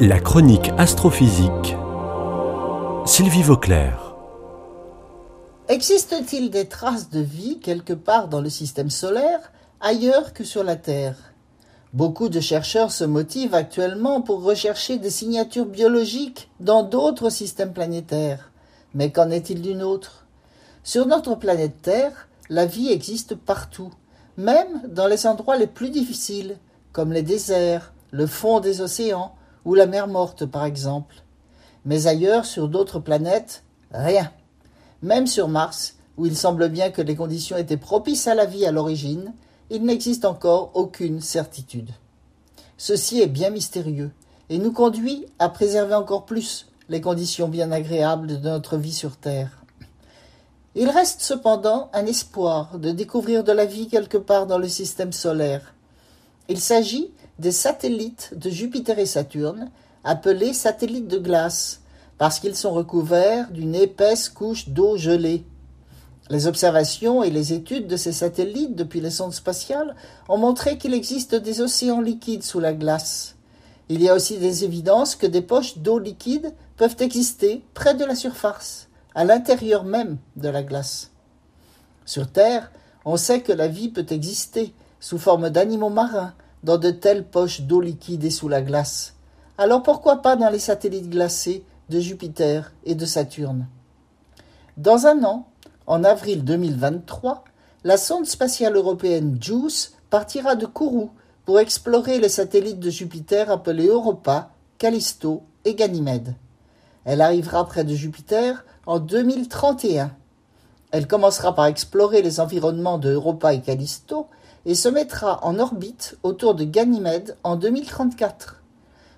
La chronique astrophysique. Sylvie Vauclair. Existe-t-il des traces de vie quelque part dans le système solaire, ailleurs que sur la Terre? Beaucoup de chercheurs se motivent actuellement pour rechercher des signatures biologiques dans d'autres systèmes planétaires. Mais qu'en est-il d'une autre? Sur notre planète Terre, la vie existe partout, même dans les endroits les plus difficiles, comme les déserts, le fond des océans, ou la mer morte par exemple. Mais ailleurs, sur d'autres planètes, rien. Même sur Mars, où il semble bien que les conditions étaient propices à la vie à l'origine, il n'existe encore aucune certitude. Ceci est bien mystérieux et nous conduit à préserver encore plus les conditions bien agréables de notre vie sur Terre. Il reste cependant un espoir de découvrir de la vie quelque part dans le système solaire. Il s'agit des satellites de Jupiter et Saturne, appelés satellites de glace, parce qu'ils sont recouverts d'une épaisse couche d'eau gelée. Les observations et les études de ces satellites depuis les sondes spatiales ont montré qu'il existe des océans liquides sous la glace. Il y a aussi des évidences que des poches d'eau liquide peuvent exister près de la surface, à l'intérieur même de la glace. Sur Terre, on sait que la vie peut exister sous forme d'animaux marins, dans de telles poches d'eau liquide et sous la glace. Alors pourquoi pas dans les satellites glacés de Jupiter et de Saturne? Dans un an, en avril 2023, la sonde spatiale européenne JUICE partira de Kourou pour explorer les satellites de Jupiter appelés Europa, Callisto et Ganymède. Elle arrivera près de Jupiter en 2031. Elle commencera par explorer les environnements de Europa et Callisto et se mettra en orbite autour de Ganymède en 2034.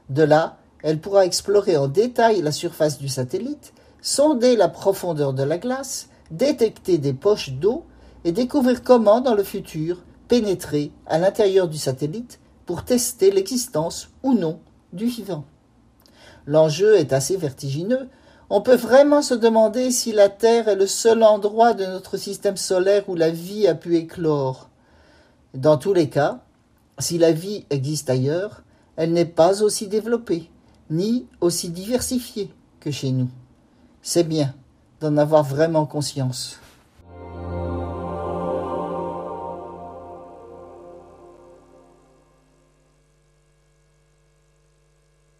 De là, elle pourra explorer en détail la surface du satellite, sonder la profondeur de la glace, détecter des poches d'eau et découvrir comment, dans le futur, pénétrer à l'intérieur du satellite pour tester l'existence ou non du vivant. L'enjeu est assez vertigineux. On peut vraiment se demander si la Terre est le seul endroit de notre système solaire où la vie a pu éclore. Dans tous les cas, si la vie existe ailleurs, elle n'est pas aussi développée, ni aussi diversifiée que chez nous. C'est bien d'en avoir vraiment conscience.